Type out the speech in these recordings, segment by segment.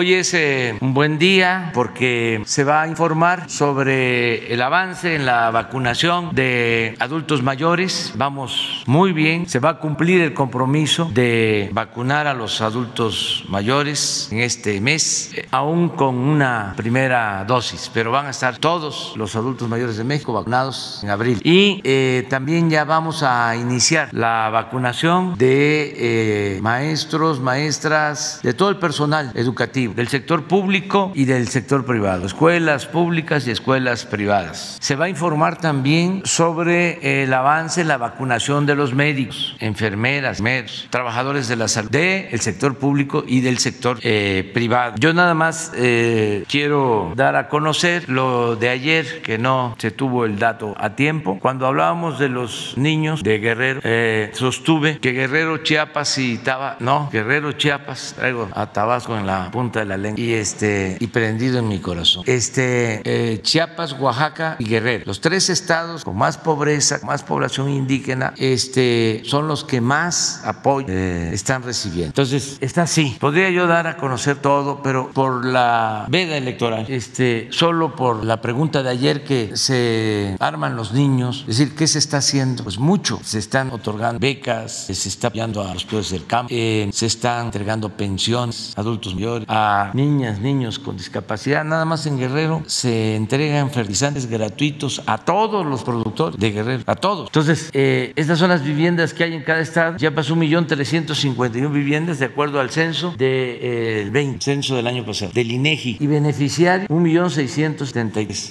Hoy es eh, un buen día porque se va a informar sobre el avance en la vacunación de adultos mayores. Vamos muy bien, se va a cumplir el compromiso de vacunar a los adultos mayores en este mes, eh, aún con una primera dosis, pero van a estar todos los adultos mayores de México vacunados en abril. Y eh, también ya vamos a iniciar la vacunación de maestros, maestras, de todo el personal educativo, del sector público y del sector privado, escuelas públicas y escuelas privadas. Se va a informar también sobre el avance en la vacunación de los médicos, enfermeras, médicos, trabajadores de la salud, del sector público y del sector eh, privado. Yo nada más eh, quiero dar a conocer lo de ayer, que no se tuvo el dato a tiempo. Cuando hablábamos de los niños de Guerrero, eh, sostuve que Guerrero, Chiapas y Tabasco, no, Guerrero, Chiapas, traigo a Tabasco en la punta de la lengua y este y prendido en mi corazón. Este eh, Chiapas, Oaxaca y Guerrero, los tres estados con más pobreza, más población indígena, este son los que más apoyo eh, están recibiendo. Entonces está así. Podría yo dar a conocer todo, pero por la veda electoral, este solo por la pregunta de ayer que se arman los niños, es decir, ¿qué se está haciendo? Pues mucho. Se están otorgando becas, se está apoyando a los pueblos del campo, eh, se están entregando pensiones a adultos mayores, a niñas, niños con discapacidad. Nada más en Guerrero se entregan fertilizantes gratuitos a todos los productores de Guerrero, a todos. Entonces, eh, estas son las viviendas que hay en cada estado. Ya pasó un millón trescientos cincuenta viviendas de acuerdo al censo del de, eh, 20, censo del año pasado, del INEGI. Y beneficiario un millón seiscientos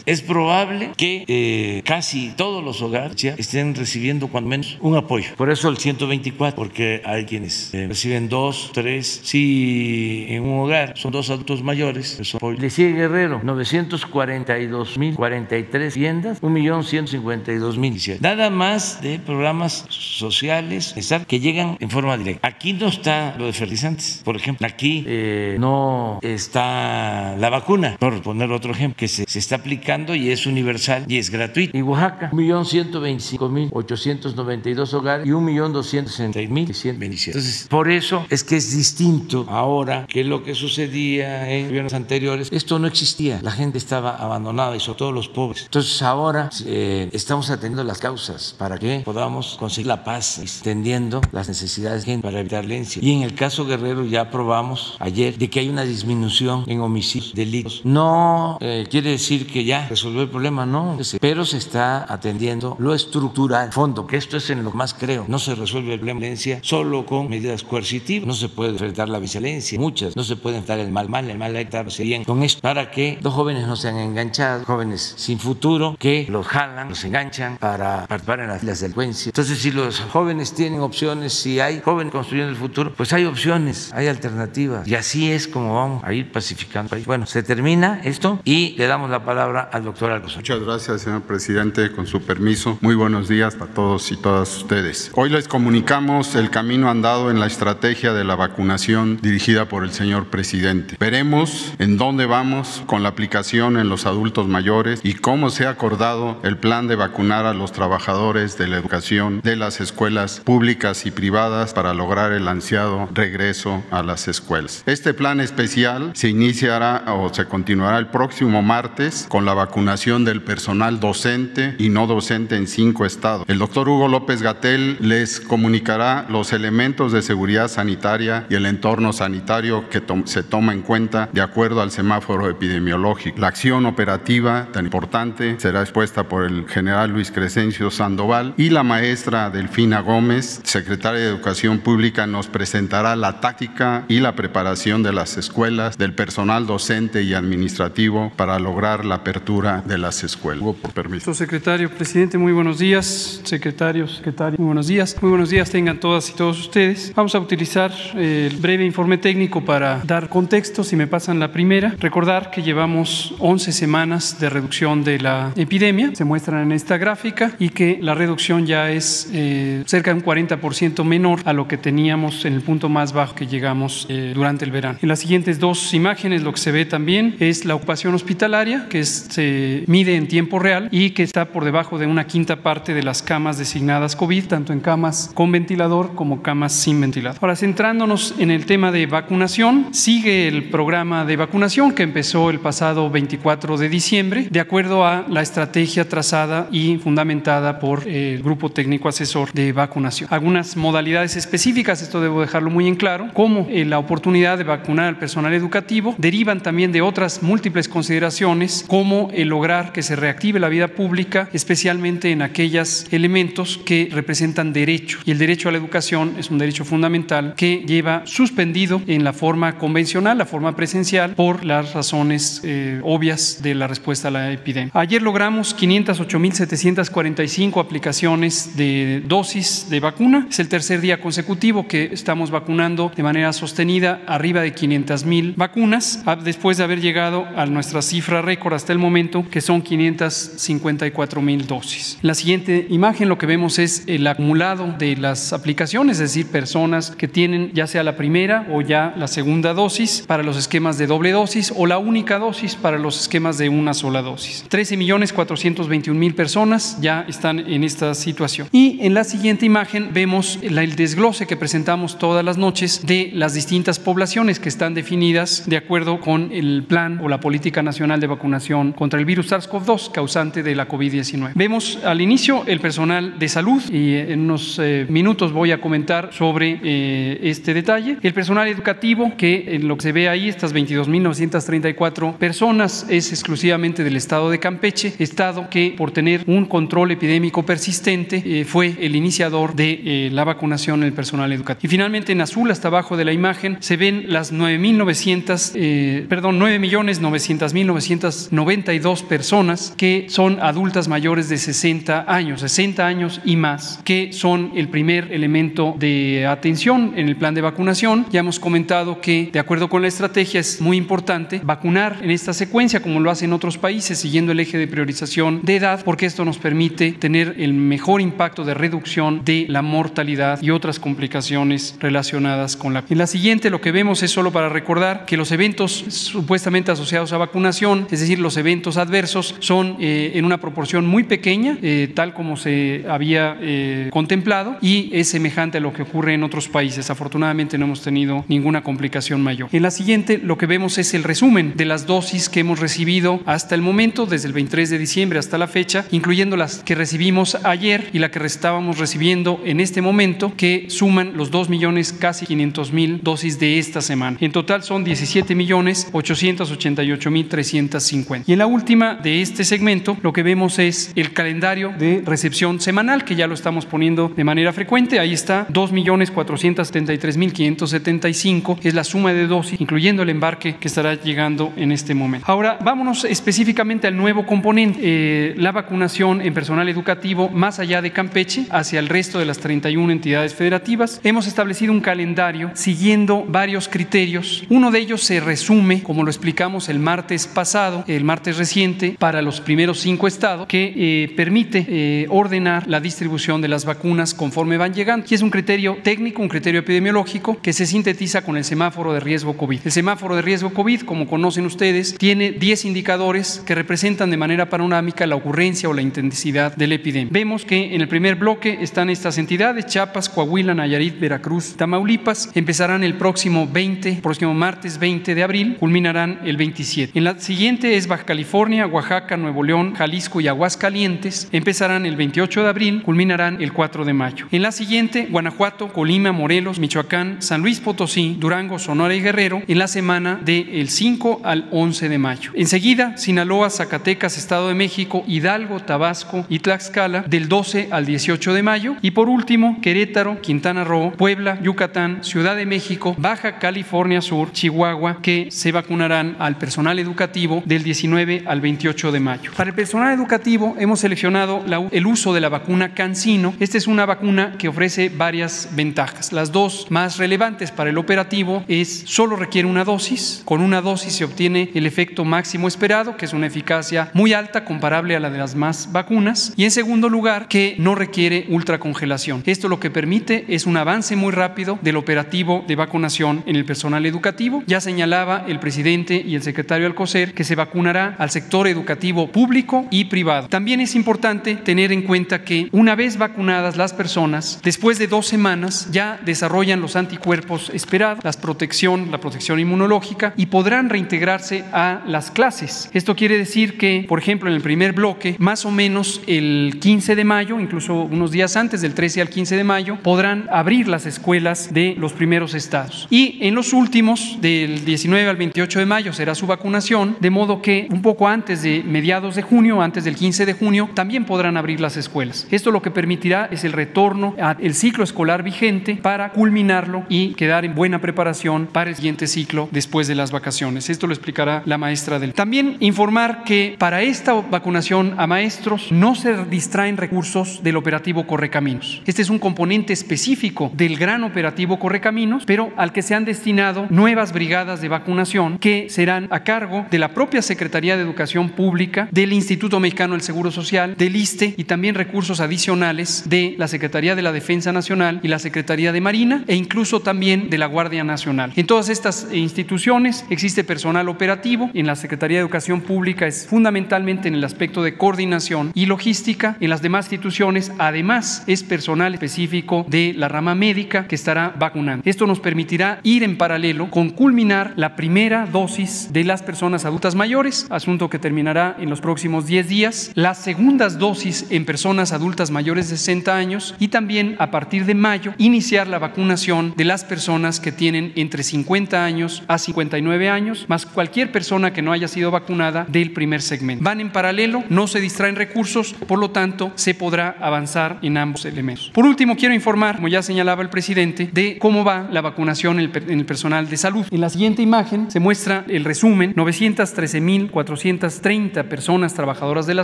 Es probable que eh, casi todos los hogares ya estén recibiendo cuando menos un apoyo. Por eso el 124, porque hay quienes reciben dos, tres. Si en un hogar son dos adultos mayores, le sigue Guerrero, 942.043 tiendas, 1.152.000. Nada más de programas sociales que llegan en forma directa. Aquí no está lo de fertilizantes, por ejemplo. Aquí eh, no está la vacuna, por poner otro ejemplo, que se, se está aplicando y es universal y es gratuito. Y Oaxaca, 1.125.892 hogares y 1.266.127. Entonces, por eso es que es distinto ahora que lo que sucedía en gobiernos anteriores. Esto no existía, la gente estaba abandonada y sobre todo los pobres. Entonces ahora eh, estamos atendiendo las causas para que podamos conseguir la paz, extendiendo las necesidades de gente para evitar violencia. Y en el caso Guerrero ya aprobamos ayer de que hay una disminución en homicidios, delitos. No eh, quiere decir que ya resolvió el problema, no, pero se está atendiendo lo estructural, fondo, que esto es en lo que más creo. No se resuelve el problema de violencia solo con medidas coercitivas, no se puede enfrentar la violencia, muchas, no se puede enfrentar el mal mal, el mal hay que bien con esto para que los jóvenes no sean enganchados, jóvenes sin futuro, que los jalan, los enganchan para participar en las, las delincuencias. Entonces, si los jóvenes tienen opciones, si hay jóvenes construyendo el futuro, pues hay opciones, hay alternativas. Y así es como vamos a ir pacificando el país. Bueno, se termina esto y le damos la palabra al doctor Alcocer. Muchas gracias, señor presidente. Con su permiso, muy buenos días a todos y todas ustedes. Hoy les comunicamos el camino andado en la estrategia de la vacunación dirigida por el señor presidente. Veremos en dónde vamos con la aplicación en los adultos mayores y cómo se ha acordado el plan de vacunar a los trabajadores de la educación de las escuelas públicas y privadas para lograr el ansiado regreso a las escuelas. Este plan especial se iniciará o se continuará el próximo martes con la vacunación del personal docente y no docente en cinco estados. El doctor Hugo López Gatel les comunicará los elementos de seguridad sanitaria y el entorno sanitario que se toma en cuenta de acuerdo al semáforo epidemiológico. La acción operativa tan importante será expuesta por el general Luis Crescencio Sandoval y la maestra Delfina Gómez, secretaria de Educación Pública, nos presentará la táctica y la preparación de las escuelas, del personal docente y administrativo para lograr la apertura de las escuelas. Por permiso. Secretario, presidente, muy buenos días. Secretario, secretario, muy buenos días. Muy buenos días tengan todas y todos ustedes. Vamos a utilizar el breve informe técnico para dar contexto, si me pasan la primera. Recordar que llevamos 11 semanas de reducción de la epidemia, se muestran en esta gráfica, y que la reducción ya es eh, cerca de un 40% menor a lo que teníamos en el punto más bajo que llegamos eh, durante el verano. En las siguientes dos imágenes lo que se ve también es la ocupación hospitalaria, que se mide en tiempo real y que está por debajo de una quinta parte de las camas designadas COVID, tanto en camas con ventilador como camas sin ventilador. Ahora, centrándonos en el tema de vacunación, sigue el programa de vacunación que empezó el pasado 24 de diciembre, de acuerdo a la estrategia trazada y fundamentada por el Grupo Técnico Asesor de Vacunación. Algunas modalidades específicas, esto debo dejarlo muy en claro, como eh, la oportunidad de vacunar al personal educativo, derivan también de otras múltiples consideraciones, como el lograr que se reactive la vida pública, especialmente en aquellos elementos que representan derechos. Y el derecho a la educación es un derecho fundamental que lleva suspendido en la forma convencional, la forma presencial, por las razones eh, obvias de la respuesta a la epidemia. Ayer logramos 508.745 aplicaciones de dosis de vacuna. Es el tercer día consecutivo que estamos vacunando de manera sostenida arriba de 500 mil vacunas, después de haber llegado a nuestra cifra récord hasta el momento, que son 554 mil dosis. En la siguiente imagen lo que vemos es el acumulado de las aplicaciones, es decir, personas que tienen ya sea la primera o ya la segunda dosis para los esquemas de doble dosis o la única dosis para los esquemas de una sola dosis. 13 millones 421 mil personas ya están en esta situación. Y en la siguiente imagen vemos el desglose que presentamos todas las noches de las distintas poblaciones que están definidas de acuerdo con el plan o la política nacional de vacunación contra el virus SARS-CoV-2 causante de la COVID-19. Vemos al inicio el personal de salud y en unos eh, minutos voy a comentar sobre eh, este detalle. El personal educativo que en lo que se ve ahí, estas 22.934 personas, es exclusivamente del estado de Campeche, estado que por tener un control epidémico persistente eh, fue el iniciador de la vacunación en el personal educativo. Y finalmente en azul, hasta abajo de la imagen, se ven las 9.900, eh, perdón, 9.900.992 personas que son adultas mayores de 60 años, 60 años y más, que son el primer elemento de atención en el plan de vacunación. Ya hemos comentado que, de acuerdo con la estrategia, es muy importante vacunar en esta secuencia, como lo hacen otros países, siguiendo el eje de priorización de edad, porque esto nos permite tener el mejor impacto de reducción de la mortalidad y otras complicaciones relacionadas con la. En la siguiente, lo que vemos es solo para recordar que los eventos supuestamente asociados a vacunación, es decir, los eventos adversos, son eh, en una proporción muy pequeña, eh, tal como se había eh, contemplado, y es semejante a lo que ocurre en otros países. Afortunadamente no hemos tenido ninguna complicación mayor. En la siguiente, lo que vemos es el resumen de las dosis que hemos recibido hasta el momento, desde el 23 de diciembre hasta la fecha, incluyendo las que recibimos ayer y la que estábamos recibiendo en este momento, que suman los 2 millones casi 500 mil dosis de esta semana. En total son 17 millones 888 mil 350. Y en la última de este segmento, lo que vemos es el calendario de recepción semanal, que ya lo estamos poniendo de manera frecuente. Ahí está 2 millones 473 mil 575, es la suma de dosis, incluyendo el embarque que estará llegando en este momento. Ahora, vámonos específicamente al nuevo componente, eh, la vacunación en personal educativo más allá de Campeche, hacia el resto de las 31 entidades federativas. Hemos establecido un calendario siguiendo varios criterios. Uno de ellos se resume, como lo explicamos el martes pasado, el martes reciente, para los primeros cinco estados, que eh, permite eh, ordenar la distribución de las vacunas conforme van llegando. Y es un criterio técnico, un criterio epidemiológico que se sintetiza con el semáforo de riesgo COVID. El semáforo de riesgo COVID, como conocen ustedes, tiene 10 indicadores que representan de manera panorámica la ocurrencia o la intensidad de la epidemia. Vemos que en el primer bloque están estas entidades, Chiapas, Coahuila, Nayarit, Veracruz, Tamaulipas, empezarán el próximo 20, próximo martes 20 de abril, culminarán el 27. En la siguiente es Baja California, Oaxaca, Nuevo León, Jalisco y Aguascalientes, empezarán el 28 de abril, culminarán el 4 de mayo. En la siguiente, Guanajuato, Colima, Morelos, Michoacán, San Luis Potosí, Durango, Sonora y Guerrero, en la semana del 5 al 11 de mayo. Enseguida, Sinaloa, Zacatecas, Estado de México, Hidalgo, Tabasco y Tlaxcala, del 12 al 18 de mayo. Y por último, Querétaro, Quintana Roo, Puebla, Yucatán, Ciudad de México, Baja California Sur, Chihuahua, que se vacunarán al personal educativo del 19 al 28 de mayo. Para el personal educativo hemos seleccionado el uso de la vacuna Cancino. Esta es una vacuna que ofrece varias ventajas. Las dos más relevantes para el operativo es solo requiere una dosis. Con una dosis se obtiene el efecto máximo esperado, que es una eficacia muy alta comparable a la de las más vacunas. Y en segundo lugar, que no requiere ultracongelación. Esto lo que permite es un avance muy rápido del operativo de vacunación en el personal educativo. Ya señalaba el presidente y el secretario Alcocer que se vacunará al sector educativo público y privado. También es importante tener en cuenta que una vez vacunadas las personas, después de dos semanas ya desarrollan los anticuerpos esperados, la protección, la protección inmunológica y podrán reintegrarse a las clases. Esto quiere decir que, por ejemplo, en el primer bloque, más o menos el 15 de mayo, incluso unos días antes del 13 al 15 de mayo, podrán abrir las escuelas de los primeros estados. Y en los últimos, del 19 al 28 de mayo, será su vacunación, de modo que un poco antes de mediados de junio, antes del 15 de junio, también podrán abrir las escuelas. Esto lo que permitirá es el retorno al ciclo escolar vigente para culminarlo y quedar en buena preparación para el siguiente ciclo después de las vacaciones. Esto lo explicará la maestra del. También informar que para esta vacunación a maestros no se distraen recursos del operativo Correcaminos. Este es un componente específico del gran operativo Correcaminos, pero al que se han destinado nuevas brigadas de vacunación que serán a cargo de la propia Secretaría de Educación Pública, del Instituto Mexicano del Seguro Social, del ISTE y también recursos adicionales de la Secretaría de la Defensa Nacional y la Secretaría de Marina e incluso también de la Guardia Nacional. En todas estas instituciones existe personal operativo. En la Secretaría de Educación Pública es fundamentalmente en el aspecto de coordinación y logística. En las demás instituciones, además, es personal específico de la rama médica que estará vacunando. Esto nos permitirá ir en paralelo con culminar la primera dosis de las personas adultas mayores, asunto que terminará en los próximos 10 días, las segundas dosis en personas adultas mayores de 60 años y también a partir de mayo iniciar la vacunación de las personas que tienen entre 50 años a 59 años, más cualquier persona que no haya sido vacunada del primer segmento. Van en paralelo, no se distraen recursos, por lo tanto se podrá avanzar en ambos elementos. Por último, quiero informar, como ya señalaba el presidente, de cómo va la vacunación en el personal de salud. En la siguiente imagen se muestra el resumen, 913.430 personas trabajadoras de la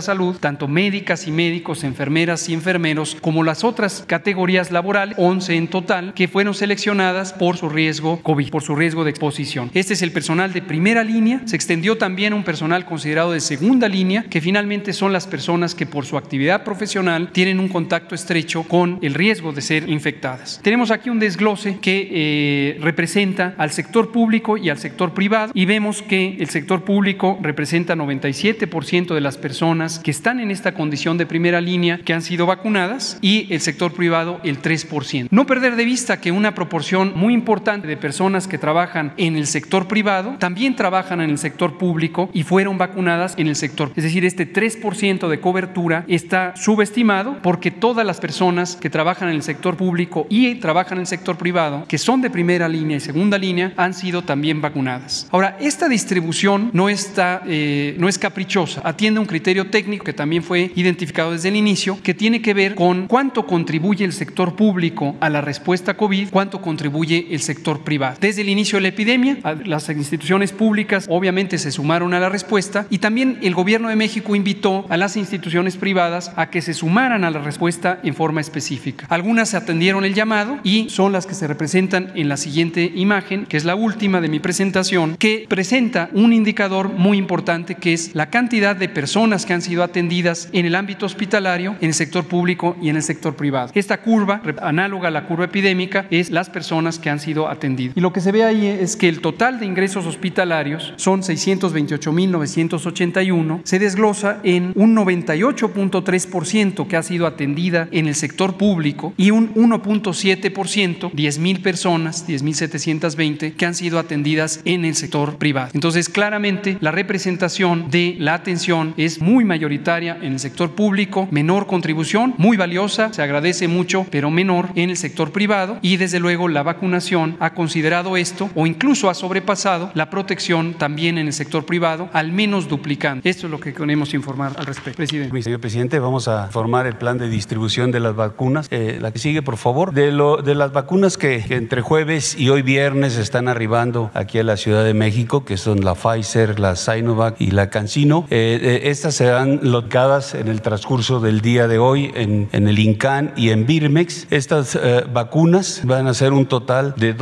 salud, tanto médicas y médicos, enfermeras y enfermeros, como las otras categorías laborales, 11 en total, que fueron seleccionadas por su riesgo COVID, por su riesgo de exposición. Este es el personal de primera línea, se extendió también un personal considerado de segunda línea, que finalmente son las personas que por su actividad profesional tienen un contacto estrecho con el riesgo de ser infectadas. Tenemos aquí un desglose que eh, representa al sector público y al sector privado y vemos que el sector público representa 97% de las personas que están en esta condición de primera línea que han sido vacunadas y el sector privado el 3%. No perder de vista que una proporción muy importante de personas que trabajan en el sector privado también trabajan en el sector público y fueron vacunadas en el sector. Es decir, este 3% de cobertura está subestimado porque todas las personas que trabajan en el sector público y trabajan en el sector privado, que son de primera línea y segunda línea, han sido también vacunadas. Ahora, esta distribución no, está, eh, no es caprichosa, atiende un criterio técnico que también fue identificado desde el inicio, que tiene que ver con cuánto contribuye el sector público a la respuesta COVID, cuánto contribuye el sector privado. Desde el inicio de la epidemia, las instituciones públicas obviamente se sumaron a la respuesta y también el gobierno de México invitó a las instituciones privadas a que se sumaran a la respuesta en forma específica. Algunas atendieron el llamado y son las que se representan en la siguiente imagen, que es la última de mi presentación, que presenta un indicador muy importante que es la cantidad de personas que han sido atendidas en el ámbito hospitalario, en el sector público y en el sector privado. Esta curva, análoga a la curva epidémica, es las personas que han sido atendidas. Y lo que se ve ahí es que el total de ingresos hospitalarios son 628.981, se desglosa en un 98.3% que ha sido atendida en el sector público y un 1.7%, 10.000 personas, 10.720, que han sido atendidas en el sector privado. Entonces, claramente, la representación de la atención es muy mayoritaria en el sector público, menor contribución, muy valiosa, se agradece mucho, pero menor en el sector privado y desde luego la vacunación ha considerado esto o incluso ha sobrepasado la protección también en el sector privado, al menos duplicando. Esto es lo que queremos informar al respecto. Presidente. Señor presidente, vamos a formar el plan de distribución de las vacunas. Eh, la que sigue, por favor. De, las vacunas que, entre jueves y hoy viernes están arribando aquí a la Ciudad de México, que son la Pfizer, la Sinovac y la CanSino, eh, eh, estas serán locadas en el transcurso del día de hoy en, el INCAN y en Birmex. Estas vacunas van a ser un total de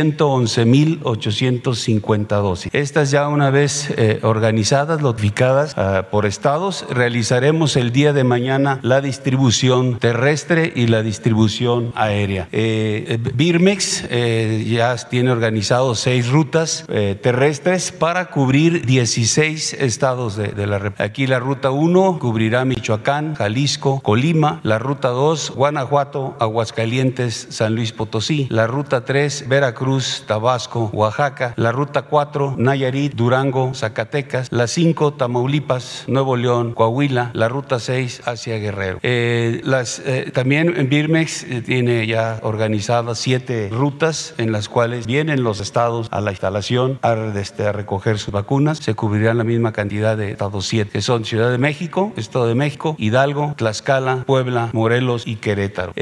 2.111.850 dosis. Estas ya una vez organizadas, notificadas uh, por estados, realizaremos el día de mañana la distribución terrestre y la distribución aérea. Eh, Birmex eh, ya tiene organizado seis rutas eh, terrestres para cubrir 16 estados de, de la República. Aquí la ruta 1 cubrirá Michoacán, Jalisco, Colima, la ruta 2 Guanajuato, Aguascalientes, San Luis Potosí, la ruta 3 Veracruz, Tabasco, Oaxaca, la ruta 4, Nayarit, Durango, Zacatecas, la 5, Tamaulipas, Nuevo León, Coahuila, la ruta 6 hacia Guerrero. Eh, eh, también Birmex eh, tiene ya organizadas siete rutas en las cuales vienen los estados a la instalación este, a recoger sus vacunas. Se cubrirán la misma cantidad de estados siete, que son Ciudad de México, Estado de México, Hidalgo, Tlaxcala, Puebla, Morelos y Querétaro.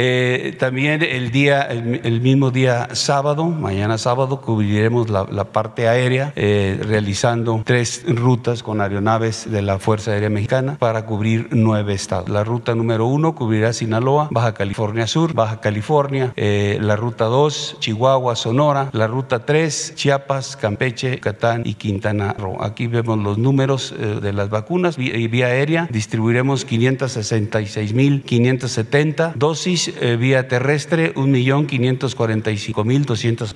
también el día, el, mismo día sábado, mañana sábado, cubriremos la, parte aérea realizando tres rutas con aeronaves de la Fuerza Aérea Mexicana para cubrir nueve estados. La ruta número uno cubrirá Sinaloa, Baja California Sur, Baja California, eh, la ruta 2, Chihuahua, Sonora, la ruta 3, Chiapas, Campeche, Catán y Quintana Roo. Aquí vemos los números eh, de las vacunas vía, vía aérea. Distribuiremos 566.570 dosis eh, vía terrestre,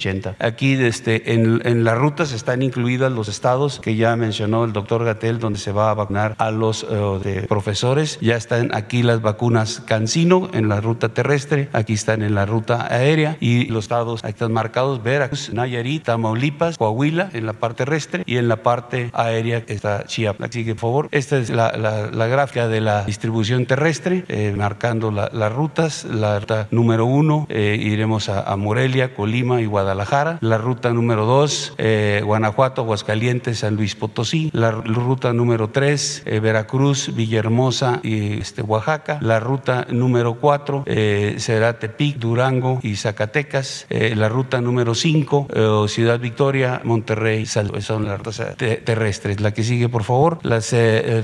1.545.280. Aquí este, en, en las rutas están incluidas los estados que ya mencionó el doctor Gatel, donde se va a vacunar a los de profesores. Ya están aquí las vacunas Cancino en la ruta terrestre, aquí están en la ruta aérea y los estados están marcados Veracruz, Nayarit, Tamaulipas, Coahuila en la parte terrestre y en la parte aérea está Chiapas. Así que por favor, esta es la, la, gráfica de la distribución terrestre, eh, marcando las rutas. La ruta número uno, eh, iremos a, Morelia, Colima y Guadalajara. La ruta número dos, eh, Guanajuato, Aguascalientes, San Luis Potosí. La ruta número tres, Veracruz, Villahermosa y este, Oaxaca. La ruta número cuatro será Tepic, Durango y Zacatecas. la ruta número cinco, Ciudad Victoria, Monterrey, son las rutas terrestres. La que sigue, por favor, las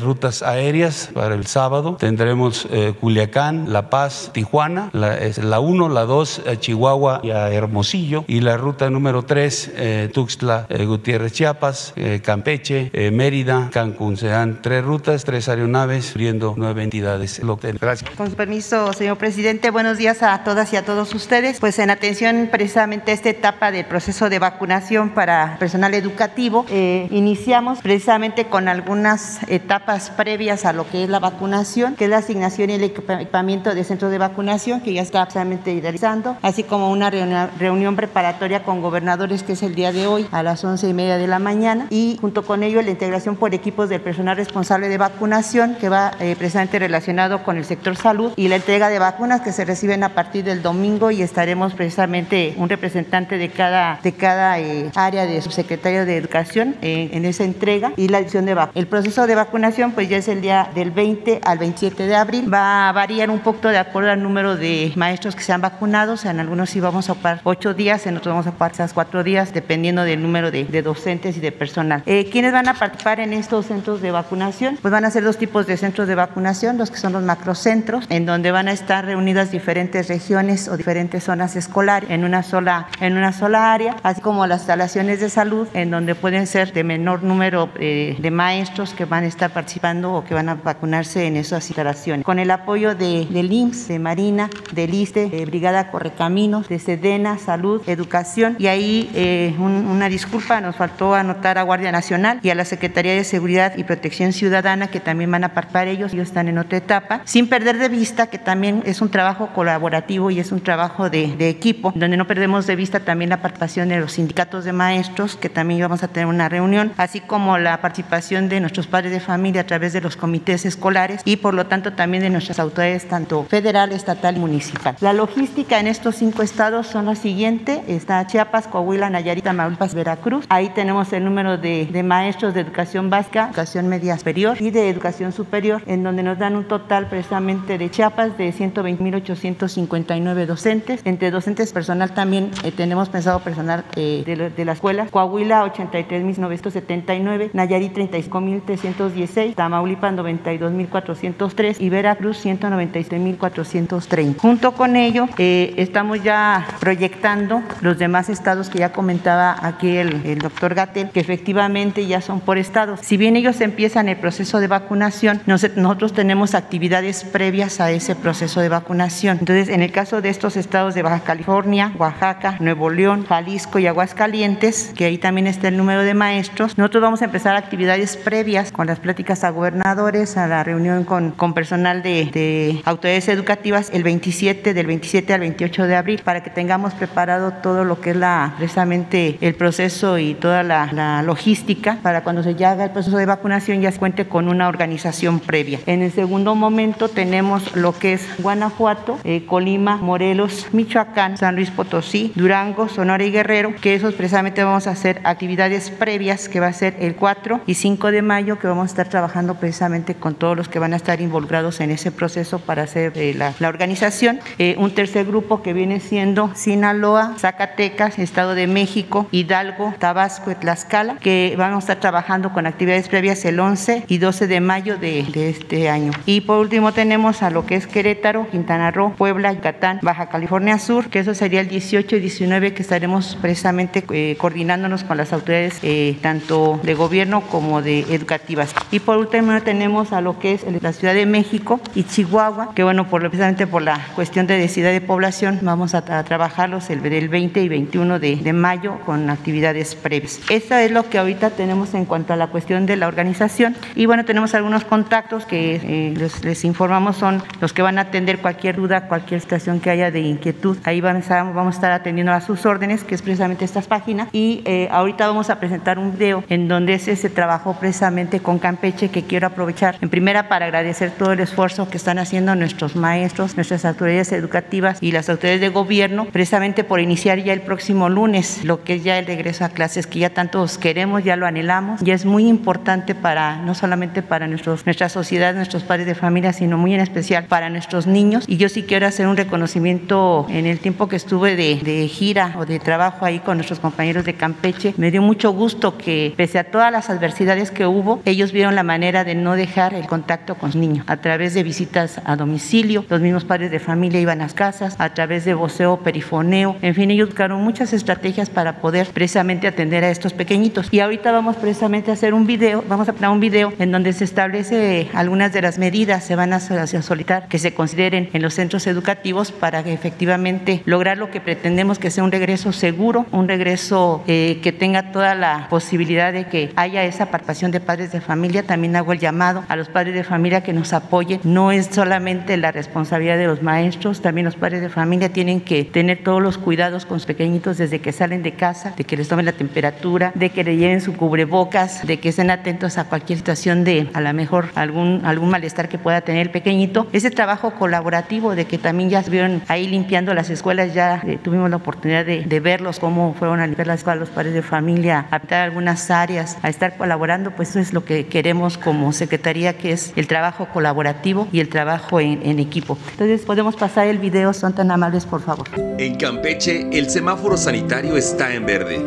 rutas aéreas para el sábado. Tendremos Culiacán, La Paz, Tijuana. La, es la 1, la 2, Chihuahua y Hermosillo. Y la ruta número 3, Tuxtla, Gutiérrez, Chiapas, Campeche, Mérida, Cancún. Serán tres rutas, tres aeronaves, abriendo nueve entidades. Gracias. Con su permiso, señor presidente, buenos días a todas y a todos ustedes. Pues en atención precisamente a esta etapa del proceso de vacunación para personal educativo, eh, iniciamos precisamente con algunas etapas previas a lo que es la vacunación, que es la asignación y el equipamiento de centros de vacunación, que ya está precisamente realizando, así como una reunión, preparatoria con gobernadores, que es el día de hoy a las once y media de la mañana, y junto con ello la integración por equipos del personal responsable de vacunación, que va eh, precisamente relacionado con el sector salud, y la entrega de vacunas que se reciben a partir del domingo y estaremos precisamente un representante de cada, de cada eh, área de subsecretario de Educación eh, en esa entrega y la edición de vacunas. El proceso de vacunación pues ya es el día del 20 al 27 de abril. Va a variar un poco de acuerdo al número de maestros que se han vacunado. O sea, en algunos sí vamos a ocupar ocho días, en otros vamos a quizás cuatro días, dependiendo del número de, de docentes y de personal. Eh, ¿Quiénes van a participar en estos centros de vacunación? Pues van a ser dos tipos de centros de vacunación, los que son los macrocentros, en donde van a estar reunidas diferentes regiones o diferentes zonas escolares en una sola, en una sola área, así como las instalaciones de salud, en donde pueden ser de menor número eh, de maestros que van a estar participando o que van a vacunarse en esas instalaciones. Con el apoyo de, del IMSS, de Marina, del ISTE, de Brigada Correcaminos, de Sedena, Salud, Educación, y ahí eh, una disculpa, nos faltó anotar a Guardia Nacional y a la Secretaría de Seguridad y Protección Ciudadana, que también van a participar ellos, ellos están en otra etapa, sin perder de vista que también es un trabajo colaborativo y es un trabajo de, de equipo, donde no perdemos de vista también la participación de los sindicatos de maestros, que también íbamos a tener una reunión, así como la participación de nuestros padres de familia a través de los comités escolares y por lo tanto también de nuestras autoridades tanto federal, estatal y municipal. La logística en estos cinco estados son la siguiente, está Chiapas, Coahuila, Nayarit, Tamaulipas, Veracruz. Ahí tenemos el número de, maestros de educación básica, educación media superior y de educación superior, en donde nos dan un total precisamente de Chiapas de 120.859 docentes. Entre docentes personal también eh, tenemos pensado personal eh, de, la escuela. Coahuila 83.979, Nayarit 35.316, Tamaulipas 92.403 y Veracruz 197.430. Junto con ello, eh, estamos ya proyectando los demás estados que ya comentaba aquí el, doctor Gatel, que efectivamente ya son por estados. Si bien ellos empiezan el proceso de vacunación, nosotros tenemos actividades previas a ese proceso de vacunación. Entonces, en el caso de estos estados de Baja California, Oaxaca, Nuevo León, Jalisco y Aguascalientes, que ahí también está el número de maestros, nosotros vamos a empezar actividades previas con las pláticas a gobernadores, a la reunión con, con personal de, de autoridades educativas el 27, del 27 al 28 de abril, para que tengamos preparado todo lo que es la, precisamente el proceso y toda la, logística para cuando se haga el proceso de vacunación ya se cuente con una organización previa. En el segundo momento tenemos lo que es Guanajuato, eh, Colima, Morelos, Michoacán, San Luis Potosí, Durango, Sonora y Guerrero, que esos precisamente vamos a hacer actividades previas que va a ser el 4 y 5 de mayo que vamos a estar trabajando precisamente con todos los que van a estar involucrados en ese proceso para hacer eh, la, organización. Eh, un tercer grupo que viene siendo Sinaloa, Zacatecas, Estado de México, Hidalgo, Tabasco Tlaxcala, que vamos a estar trabajando con actividades previas el 11 y 12 de mayo de, este año. Y por último tenemos a lo que es Querétaro, Quintana Roo, Puebla, Yucatán, Baja California Sur, que eso sería el 18 y 19 que estaremos precisamente eh, coordinándonos con las autoridades tanto de gobierno como de educativas. Y por último tenemos a lo que es la Ciudad de México y Chihuahua, que bueno, por, precisamente por la cuestión de densidad de población, vamos a, trabajarlos el, 20 y 21 de, mayo con actividades previas. Esto es lo que ahorita tenemos en cuanto a la cuestión de la organización. Y bueno, tenemos algunos contactos que eh, les, informamos son los que van a atender cualquier duda, cualquier situación que haya de inquietud. Ahí vamos a, vamos a estar atendiendo a sus órdenes, que es precisamente estas páginas. Y eh, ahorita vamos a presentar un video en donde es ese trabajo precisamente con Campeche que quiero aprovechar en primera para agradecer todo el esfuerzo que están haciendo nuestros maestros, nuestras autoridades educativas y las autoridades de gobierno, precisamente por iniciar ya el próximo lunes lo que es ya el regreso a clases que ya tantos queremos, ya lo anhelamos y es muy importante para no solamente para nuestros, nuestra sociedad, nuestros padres de familia, sino muy en especial para nuestros niños. Y yo sí quiero hacer un reconocimiento en el tiempo que estuve de, de gira o de trabajo ahí con nuestros compañeros de Campeche. Me dio mucho gusto que pese a todas las adversidades que hubo, ellos vieron la manera de no dejar el contacto con los niños a través de visitas a domicilio, los mismos padres de familia iban a las casas, a través de voceo, perifoneo, en fin, ellos buscaron muchas estrategias para poder precisamente atender a estos pequeñitos. Y ahorita vamos precisamente a hacer un video, vamos a poner un video en donde se establece algunas de las medidas, se van a solicitar que se consideren en los centros educativos para que efectivamente lograr lo que pretendemos que sea un regreso seguro, un regreso eh, que tenga toda la posibilidad de que haya esa participación de padres de familia. También hago el llamado a los padres de familia que nos apoyen. No es solamente la responsabilidad de los maestros, también los padres de familia tienen que tener todos los cuidados con los pequeñitos desde que salen de casa, de que les tomen la temperatura, de que le lleven su cubrebocas, de que estén atentos a cualquier situación de a lo mejor algún, algún malestar que pueda tener el pequeñito. Ese trabajo colaborativo de que también ya estuvieron ahí limpiando las escuelas, ya eh, tuvimos la oportunidad de, verlos cómo fueron a limpiar las escuelas los padres de familia, a pintar algunas áreas, a estar colaborando, pues eso es lo que queremos como Secretaría, que es el trabajo colaborativo y el trabajo en, en equipo. Entonces, podemos pasar el video, son tan amables, por favor. En Campeche, el semáforo sanitario está en verde.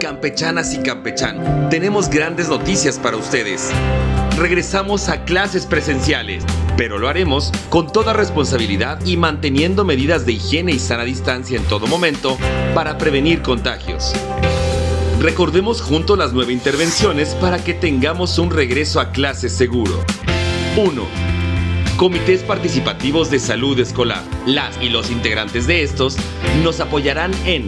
Campechanas y campechán, tenemos grandes noticias para ustedes. Regresamos a clases presenciales, pero lo haremos con toda responsabilidad y manteniendo medidas de higiene y sana distancia en todo momento para prevenir contagios. Recordemos juntos las nueve intervenciones para que tengamos un regreso a clases seguro. 1. Comités participativos de salud escolar. Las y los integrantes de estos nos apoyarán en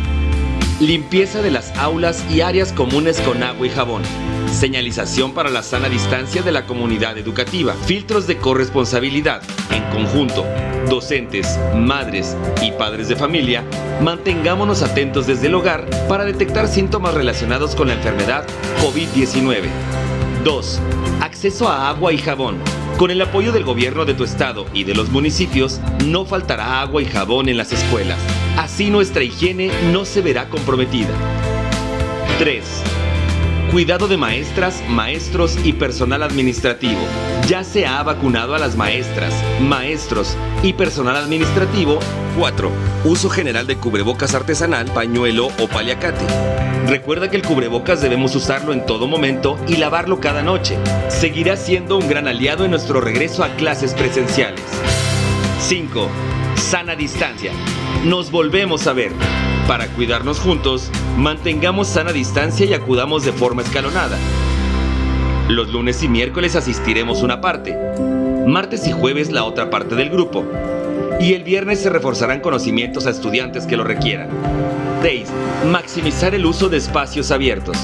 limpieza de las aulas y áreas comunes con agua y jabón, señalización para la sana distancia de la comunidad educativa, filtros de corresponsabilidad. En conjunto, docentes, madres y padres de familia, mantengámonos atentos desde el hogar para detectar síntomas relacionados con la enfermedad COVID-19. 2. Acceso a agua y jabón. Con el apoyo del gobierno de tu estado y de los municipios, no faltará agua y jabón en las escuelas. Así nuestra higiene no se verá comprometida. 3. Cuidado de maestras, maestros y personal administrativo. Ya se ha vacunado a las maestras, maestros y personal administrativo. 4. Uso general de cubrebocas artesanal, pañuelo o paliacate. Recuerda que el cubrebocas debemos usarlo en todo momento y lavarlo cada noche. Seguirá siendo un gran aliado en nuestro regreso a clases presenciales. 5. Sana distancia. Nos volvemos a ver. Para cuidarnos juntos, mantengamos sana distancia y acudamos de forma escalonada. Los lunes y miércoles asistiremos una parte, martes y jueves la otra parte del grupo, y el viernes se reforzarán conocimientos a estudiantes que lo requieran. 6. Maximizar el uso de espacios abiertos.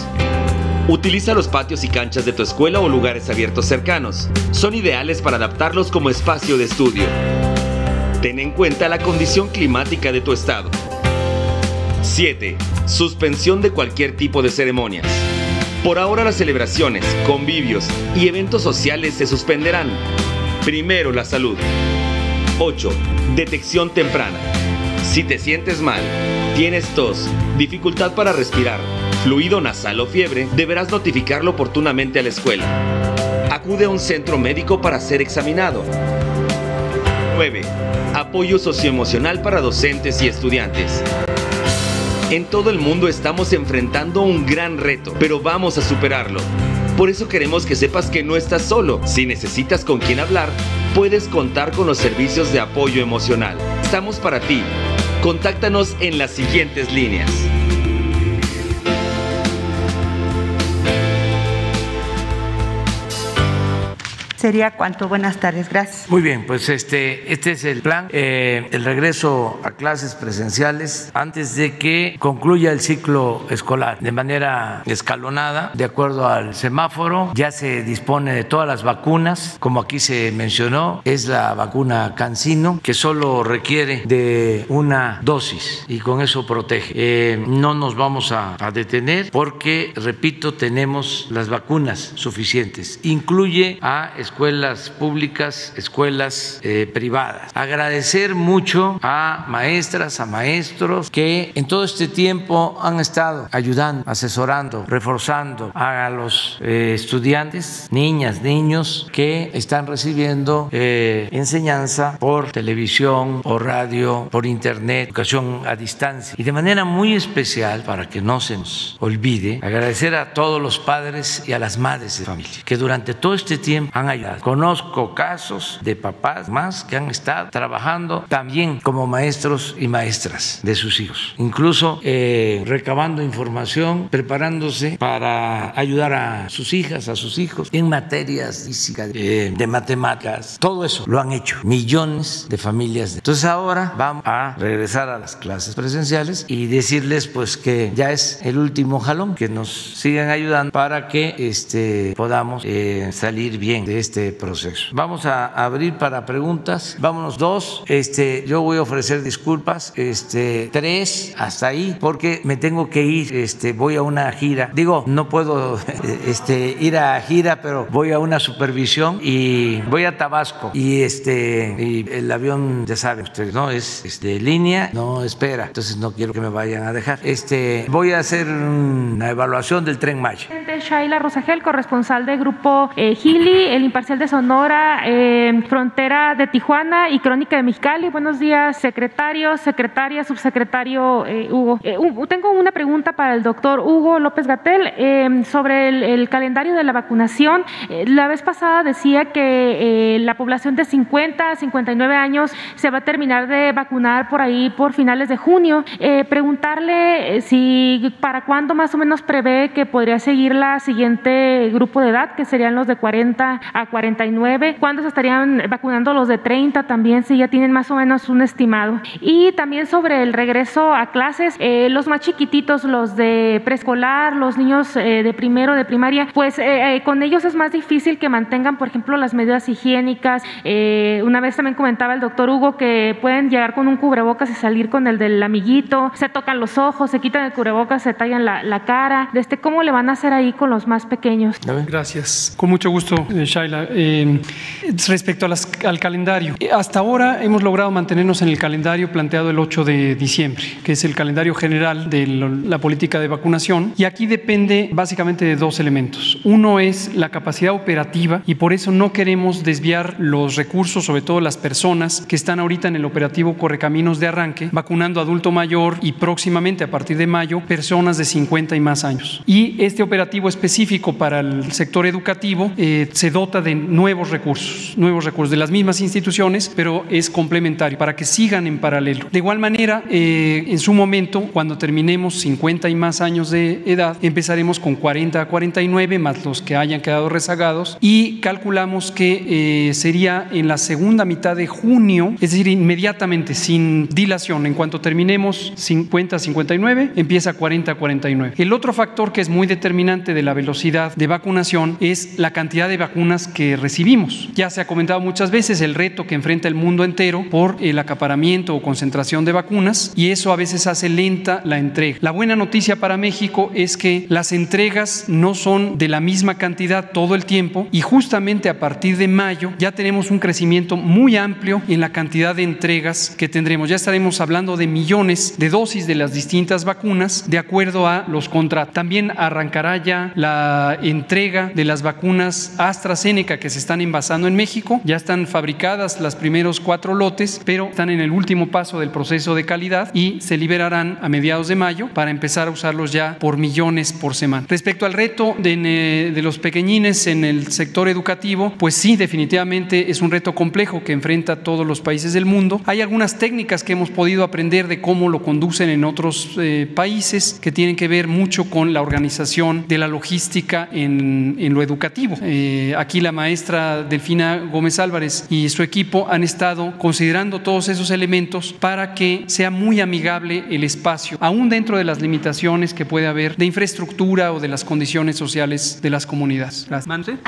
Utiliza los patios y canchas de tu escuela o lugares abiertos cercanos. Son ideales para adaptarlos como espacio de estudio. Ten en cuenta la condición climática de tu estado. 7. Suspensión de cualquier tipo de ceremonias. Por ahora las celebraciones, convivios y eventos sociales se suspenderán. Primero la salud. 8. Detección temprana. Si te sientes mal, tienes tos, dificultad para respirar, fluido nasal o fiebre, deberás notificarlo oportunamente a la escuela. Acude a un centro médico para ser examinado. 9. Apoyo socioemocional para docentes y estudiantes. En todo el mundo estamos enfrentando un gran reto, pero vamos a superarlo. Por eso queremos que sepas que no estás solo. Si necesitas con quién hablar, puedes contar con los servicios de apoyo emocional. Estamos para ti. Contáctanos en las siguientes líneas. Sería cuanto. Buenas tardes. Gracias. Muy bien, pues este, este es el plan. Eh, el regreso a clases presenciales antes de que concluya el ciclo escolar de manera escalonada, de acuerdo al semáforo. Ya se dispone de todas las vacunas, como aquí se mencionó, es la vacuna Cancino, que solo requiere de una dosis y con eso protege. Eh, no nos vamos a, a detener porque, repito, tenemos las vacunas suficientes. Incluye a escuelas públicas, escuelas eh, privadas. Agradecer mucho a maestras, a maestros que en todo este tiempo han estado ayudando, asesorando, reforzando a los eh, estudiantes, niñas, niños que están recibiendo eh, enseñanza por televisión, por radio, por internet, educación a distancia. Y de manera muy especial, para que no se nos olvide, agradecer a todos los padres y a las madres de familia que durante todo este tiempo han ayudado. Conozco casos de papás más que han estado trabajando también como maestros y maestras de sus hijos, incluso eh, recabando información, preparándose para ayudar a sus hijas, a sus hijos en materias físicas, eh, de matemáticas, todo eso lo han hecho millones de familias. Entonces ahora vamos a regresar a las clases presenciales y decirles pues que ya es el último jalón, que nos sigan ayudando para que este, podamos eh, salir bien de este proceso. Vamos a abrir para preguntas. Vámonos dos. Este, yo voy a ofrecer disculpas. Este, tres hasta ahí, porque me tengo que ir. Este, voy a una gira. Digo, no puedo este, ir a gira, pero voy a una supervisión y voy a Tabasco. Y este, y el avión, ya saben ustedes, no es de línea, no espera. Entonces no quiero que me vayan a dejar. Este, voy a hacer una evaluación del tren Maya. Shaila Rosagel, corresponsal del grupo eh, Gili, el imparcial de Sonora, eh, Frontera de Tijuana y Crónica de Mexicali. Buenos días, secretario, secretaria, subsecretario eh, Hugo. Eh, tengo una pregunta para el doctor Hugo López Gatel sobre el, el, calendario de la vacunación. la vez pasada decía que la población de 50 a 59 años se va a terminar de vacunar por ahí por finales de junio. preguntarle si para cuándo más o menos prevé que podría seguir la siguiente grupo de edad, que serían los de 40 a 49, cuándo se estarían vacunando los de 30 también, si ya tienen más o menos un estimado. Y también sobre el regreso a clases, eh, los más chiquititos, los de preescolar, los niños eh, de primero, de primaria, pues eh, con ellos es más difícil que mantengan, por ejemplo, las medidas higiénicas. una vez también comentaba el doctor Hugo que pueden llegar con un cubrebocas y salir con el del amiguito, se tocan los ojos, se quitan el cubrebocas, se tallan la, la cara. Este, ¿Cómo le van a hacer ahí con los más pequeños? Gracias. Con mucho gusto, Shaila. Eh, respecto a las, al calendario, hasta ahora hemos logrado mantenernos en el calendario planteado el 8 de diciembre, que es el calendario general de la política de vacunación. Y aquí depende básicamente de dos elementos. Uno es la capacidad operativa y por eso no queremos desviar los recursos, sobre todo las personas que están ahorita en el operativo Correcaminos de Arranque, vacunando adulto mayor y próximamente a partir de mayo personas de 50 y más años. Y este operativo específico para el sector educativo eh, se dota de nuevos recursos, nuevos recursos de las mismas instituciones, pero es complementario para que sigan en paralelo. De igual manera, eh, en su momento, cuando terminemos 50 y más años de edad, empezaremos con 40 a 49 más los que hayan quedado rezagados y calculamos que eh, sería en la segunda mitad de junio, es decir, inmediatamente, sin dilación, en cuanto terminemos 50 a 59, empieza 40 a 49. El otro factor que es muy determinante de la velocidad de vacunación es la cantidad de vacunas que recibimos. Ya se ha comentado muchas veces el reto que enfrenta el mundo entero por el acaparamiento o concentración de vacunas y eso a veces hace lenta la entrega. La buena noticia para México es que las entregas no son de la misma cantidad todo el tiempo y justamente a partir de mayo ya tenemos un crecimiento muy amplio en la cantidad de entregas que tendremos. Ya estaremos hablando de millones de dosis de las distintas vacunas de acuerdo a los contratos. También arrancará ya la entrega de las vacunas AstraZeneca que se están envasando en México. Ya están fabricadas las primeros cuatro lotes, pero están en el último paso del proceso de calidad y se liberarán a mediados de mayo para empezar a usarlos ya por millones por semana. Respecto al reto de, de los pequeñines en el sector educativo, pues sí, definitivamente es un reto complejo que enfrenta todos los países del mundo. Hay algunas técnicas que hemos podido aprender de cómo lo conducen en otros eh, países que tienen que ver mucho con la organización de la logística en, en lo educativo. Eh, aquí la maestra Delfina Gómez Álvarez y su equipo han estado considerando todos esos elementos para que sea muy amigable el espacio, aún dentro de las limitaciones que puede haber de infraestructura o de las condiciones sociales de las comunidades. Gracias.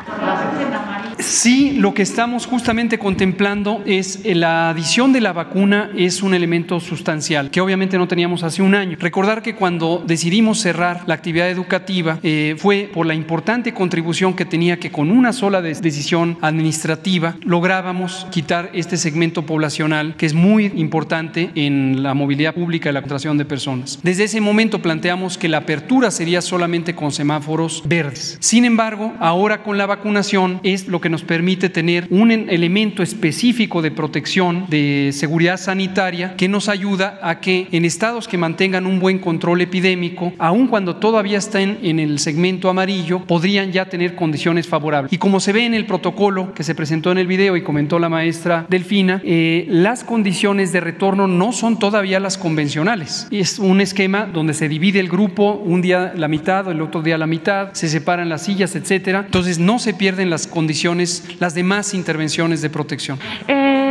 Sí, lo que estamos justamente contemplando es eh, la adición de la vacuna es un elemento sustancial que obviamente no teníamos hace un año. Recordar que cuando decidimos cerrar la actividad educativa eh, fue por la importante contribución que tenía que con una sola decisión administrativa lográbamos quitar este segmento poblacional que es muy importante en la movilidad pública y la contratación de personas. Desde ese momento planteamos que la apertura sería solamente con semáforos verdes. Sin embargo, ahora con la vacunación es lo que nos permite tener un elemento específico de protección, de seguridad sanitaria, que nos ayuda a que en estados que mantengan un buen control epidémico, aun cuando todavía estén en el segmento amarillo, podrían ya tener condiciones favorables. Y como se ve en el protocolo que se presentó en el video y comentó la maestra Delfina, eh, las condiciones de retorno no son todavía las convencionales. Es un esquema donde se divide el grupo, un día la mitad, el otro día la mitad, se separan las sillas, etcétera. Entonces no se pierden las condiciones, las demás intervenciones de protección. Eh,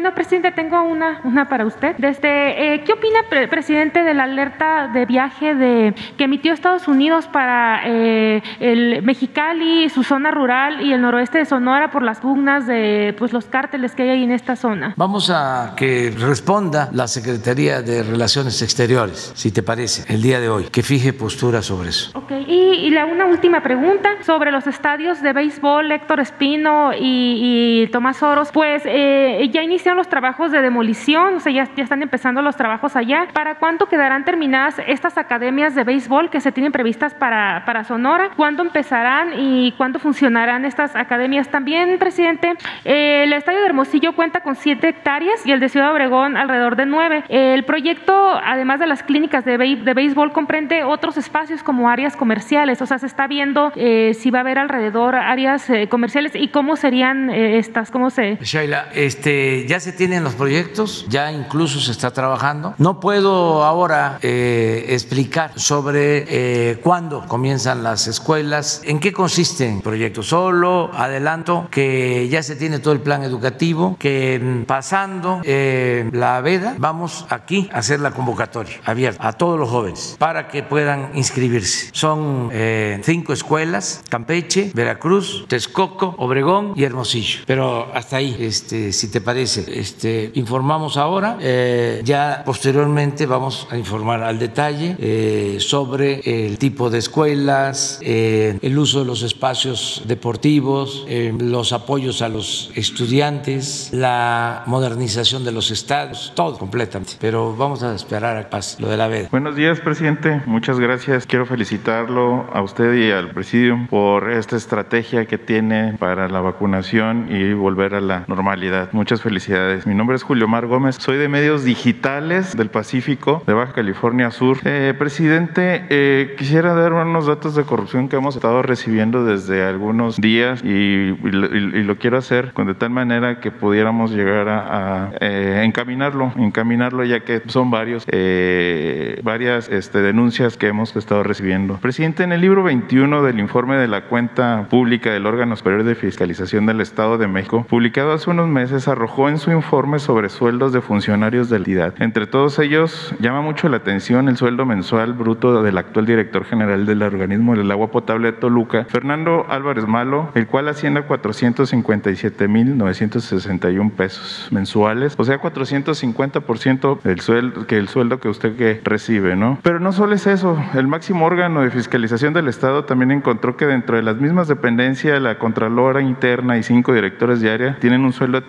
bueno, presidente, tengo una, una para usted. Desde, eh, ¿Qué opina, presidente, de la alerta de viaje de, que emitió Estados Unidos para eh, el Mexicali, su zona rural y el noroeste de Sonora por las pugnas de pues, los cárteles que hay ahí en esta zona? Vamos a que responda la Secretaría de Relaciones Exteriores, si te parece, el día de hoy, que fije postura sobre eso. Ok, y, y la, una última pregunta sobre los estadios de béisbol, Héctor Espino y, y Tomás Oros. Pues eh, ya los trabajos de demolición, o sea, ya, ya están empezando los trabajos allá. ¿Para cuándo quedarán terminadas estas academias de béisbol que se tienen previstas para, para Sonora? ¿Cuándo empezarán y cuándo funcionarán estas academias? También, presidente, eh, el estadio de Hermosillo cuenta con 7 hectáreas y el de Ciudad Obregón alrededor de 9. El proyecto, además de las clínicas de, de béisbol, comprende otros espacios como áreas comerciales, o sea, se está viendo eh, si va a haber alrededor áreas eh, comerciales y cómo serían eh, estas, cómo se... Shaila, este, ya se tienen los proyectos, ya incluso se está trabajando. No puedo ahora eh, explicar sobre eh, cuándo comienzan las escuelas, en qué consiste el proyecto. Solo adelanto que ya se tiene todo el plan educativo, que mm, pasando eh, la veda vamos aquí a hacer la convocatoria abierta a todos los jóvenes para que puedan inscribirse. Son eh, cinco escuelas, Campeche, Veracruz, Texcoco, Obregón y Hermosillo. Pero hasta ahí, este, si te parece, este, informamos ahora, eh, ya posteriormente vamos a informar al detalle eh, sobre el tipo de escuelas, eh, el uso de los espacios deportivos, los apoyos a los estudiantes, la modernización de los estadios, todo completamente. Pero vamos a esperar a pase lo de la veda. Buenos días, presidente. Muchas gracias. Quiero felicitarlo a usted y al presidium por esta estrategia que tiene para la vacunación y volver a la normalidad. Muchas felicidades. Mi nombre es Julio Mar Gómez. Soy de medios digitales del Pacífico, de Baja California Sur. Eh, presidente, eh, quisiera dar unos datos de corrupción que hemos estado recibiendo desde algunos días y, y, lo, y lo, quiero hacer con de tal manera que pudiéramos llegar a, a eh, encaminarlo, encaminarlo ya que son varios, eh, varias este, denuncias que hemos estado recibiendo. Presidente, en el libro 21 del informe de la cuenta pública del órgano superior de fiscalización del Estado de México, publicado hace unos meses, arrojó en su informe sobre sueldos de funcionarios de la entidad. Entre todos ellos, llama mucho la atención el sueldo mensual bruto del actual director general del organismo del agua potable de Toluca, Fernando Álvarez Malo, el cual asciende a 457.961 pesos mensuales, o sea, 450% del sueldo que el sueldo que usted recibe, ¿no? Pero no solo es eso, el máximo órgano de fiscalización del Estado también encontró que dentro de las mismas dependencias, la Contralora Interna y cinco directores de tienen un sueldo de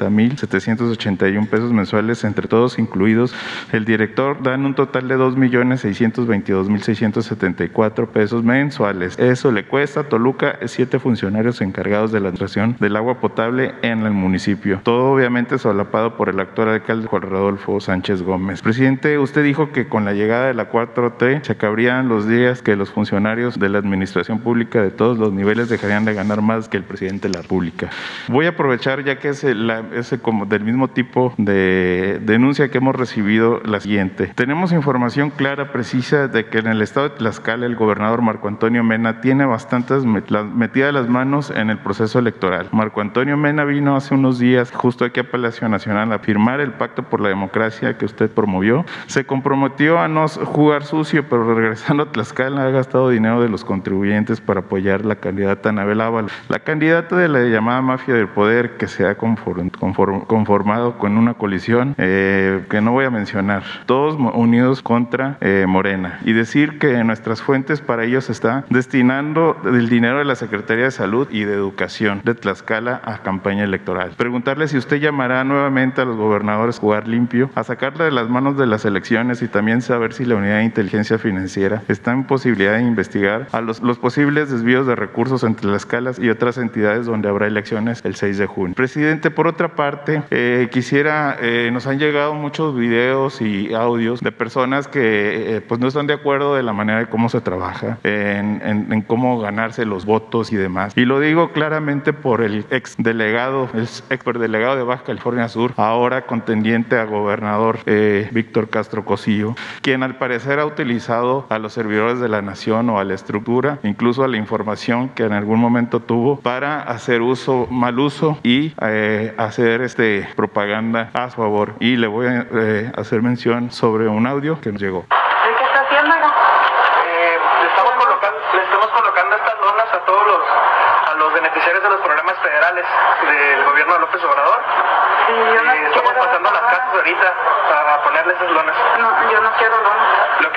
360.781 pesos mensuales, entre todos incluidos. El director dan un total de 2.622.674 pesos mensuales. Eso le cuesta a Toluca siete funcionarios encargados de la administración del agua potable en el municipio. Todo obviamente solapado por el actual alcalde Juan Rodolfo Sánchez Gómez. Presidente, usted dijo que con la llegada de la 4T se acabarían los días que los funcionarios de la administración pública de todos los niveles dejarían de ganar más que el presidente de la República. Voy a aprovechar ya que es ese como del mismo tipo de denuncia que hemos recibido la siguiente. Tenemos información clara, precisa de que en el estado de Tlaxcala el gobernador Marco Antonio Mena tiene bastantes metidas las manos en el proceso electoral. Marco Antonio Mena vino hace unos días justo aquí a Palacio Nacional a firmar el pacto por la democracia que usted promovió. Se comprometió a no jugar sucio, pero regresando a Tlaxcala ha gastado dinero de los contribuyentes para apoyar la candidata Anabel Ábalos, la candidata de la llamada mafia del poder que se ha conformado con una colisión eh, que no voy a mencionar, todos unidos contra eh, Morena. Y decir que nuestras fuentes para ellos está destinando el dinero de la Secretaría de Salud y de Educación de Tlaxcala a campaña electoral. Preguntarle si usted llamará nuevamente a los gobernadores a jugar limpio, a sacarle de las manos de las elecciones y también saber si la unidad de inteligencia financiera está en posibilidad de investigar a los, los posibles desvíos de recursos entre las y otras entidades donde habrá elecciones el 6 de junio. Presidente, por otra parte, eh, quisiera, eh, nos han llegado muchos videos y audios de personas que eh, pues no están de acuerdo de la manera de cómo se trabaja, en, en, cómo ganarse los votos y demás. Y lo digo claramente por el ex delegado, el ex delegado de Baja California Sur, ahora contendiente a gobernador Víctor Castro Cosillo, quien al parecer ha utilizado a los servidores de la nación o a la estructura, incluso a la información que en algún momento tuvo para hacer uso, mal uso y eh, hacer este, propaganda a su favor. Y le voy a eh, hacer mención sobre un audio que nos llegó. ¿Qué está haciendo? Eh, le, estamos colocando, le estamos colocando estas lonas a todos los, a los beneficiarios de los programas federales del gobierno de López Obrador. Sí, yo no estamos pasando las casas ahorita para ponerle esas lonas. No, yo no quiero lonas. Lo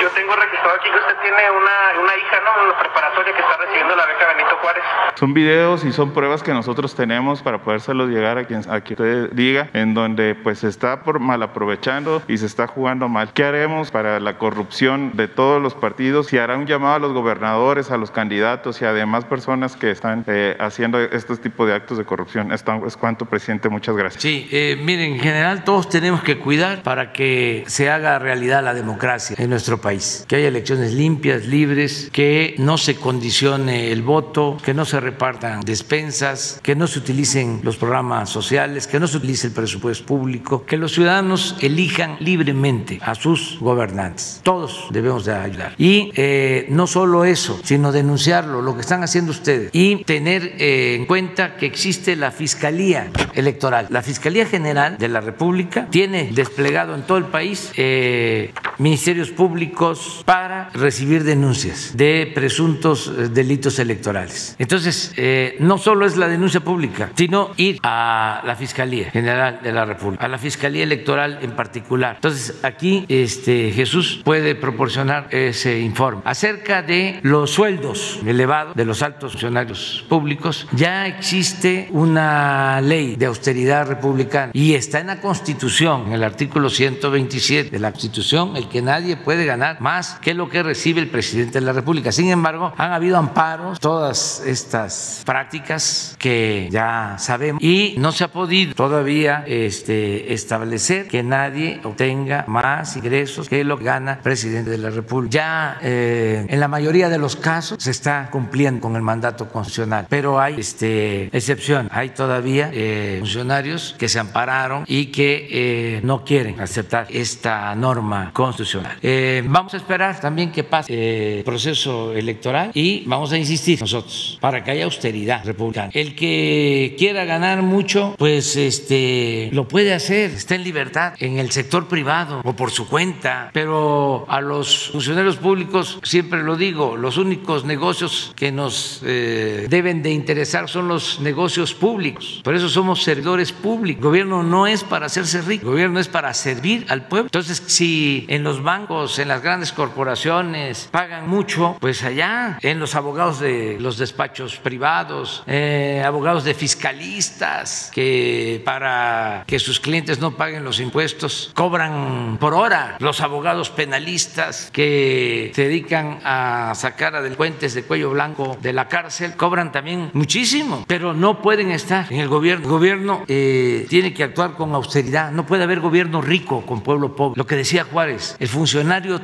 yo tengo registrado aquí que usted tiene una, una hija, ¿no? Una preparatoria que está recibiendo la beca Benito Juárez. Son videos y son pruebas que nosotros tenemos para podérselos llegar a quien, a quien usted diga, en donde pues se está por mal aprovechando y se está jugando mal. ¿Qué haremos para la corrupción de todos los partidos? Si hará un llamado a los gobernadores, a los candidatos y además personas que están eh, haciendo estos tipos de actos de corrupción. Esto es cuanto, presidente. Muchas gracias. Sí, eh, miren, en general todos tenemos que cuidar para que se haga realidad la democracia en nuestro país, que haya elecciones limpias, libres, que no se condicione el voto, que no se repartan despensas, que no se utilicen los programas sociales, que no se utilice el presupuesto público, que los ciudadanos elijan libremente a sus gobernantes. Todos debemos de ayudar. Y eh, no solo eso, sino denunciarlo, lo que están haciendo ustedes, y tener eh, en cuenta que existe la Fiscalía Electoral. La Fiscalía General de la República tiene desplegado en todo el país eh, ministerios públicos para recibir denuncias de presuntos eh, delitos electorales. Entonces, eh, no solo es la denuncia pública, sino ir a la Fiscalía General de la República, a la Fiscalía Electoral en particular. Entonces, aquí este, Jesús puede proporcionar ese informe. Acerca de los sueldos elevados de los altos funcionarios públicos, ya existe una ley de austeridad republicana y está en la Constitución, en el artículo 127 de la Constitución el que nadie puede ganar más que lo que recibe el presidente de la República. Sin embargo, han habido amparos, todas estas prácticas que ya sabemos, y no se ha podido todavía este, establecer que nadie obtenga más ingresos que lo que gana el presidente de la República. Ya eh, en la mayoría de los casos se está cumpliendo con el mandato constitucional. Pero hay este, excepción, hay todavía eh, funcionarios que se ampararon y que eh, no quieren aceptar esta norma constitucional. Eh, vamos a esperar también que pase el proceso electoral y vamos a insistir nosotros para que haya austeridad republicana. El que quiera ganar mucho, pues este lo puede hacer, está en libertad en el sector privado o por su cuenta, pero a los funcionarios públicos siempre lo digo, los únicos negocios que nos eh, deben de interesar son los negocios públicos. Por eso somos servidores públicos. El gobierno no es para hacerse rico, el gobierno es para servir al pueblo. Entonces, si en los bancos, en las grandes corporaciones pagan mucho, pues allá en los abogados de los despachos privados, eh, abogados de fiscalistas que para que sus clientes no paguen los impuestos cobran por hora, los abogados penalistas que se dedican a sacar a delincuentes de cuello blanco de la cárcel cobran también muchísimo, pero no pueden estar en el gobierno. El gobierno eh, tiene que actuar con austeridad, no puede haber gobierno rico con pueblo pobre. Lo que decía Juárez, el funcionario